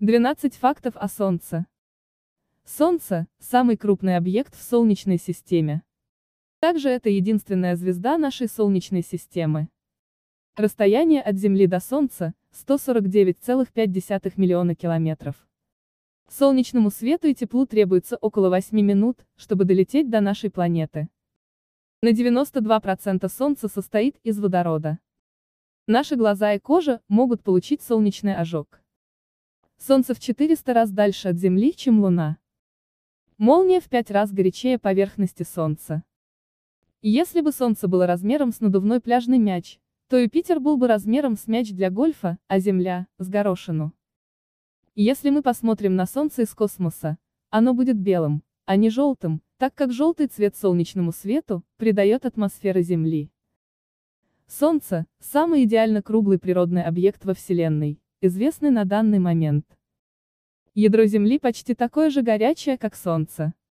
12 фактов о Солнце. Солнце – самый крупный объект в Солнечной системе. Также это единственная звезда нашей Солнечной системы. Расстояние от Земли до Солнца – 149,5 миллиона километров. Солнечному свету и теплу требуется около 8 минут, чтобы долететь до нашей планеты. На 92% Солнце состоит из водорода. Наши глаза и кожа могут получить солнечный ожог. Солнце в 400 раз дальше от Земли, чем Луна. Молния в 5 раз горячее поверхности Солнца. Если бы Солнце было размером с надувной пляжный мяч, то Юпитер был бы размером с мяч для гольфа, а Земля – с горошину. Если мы посмотрим на Солнце из космоса, оно будет белым, а не желтым, так как желтый цвет солнечному свету придает атмосфера Земли. Солнце – самый идеально круглый природный объект во Вселенной, известный на данный момент. Ядро Земли почти такое же горячее, как Солнце.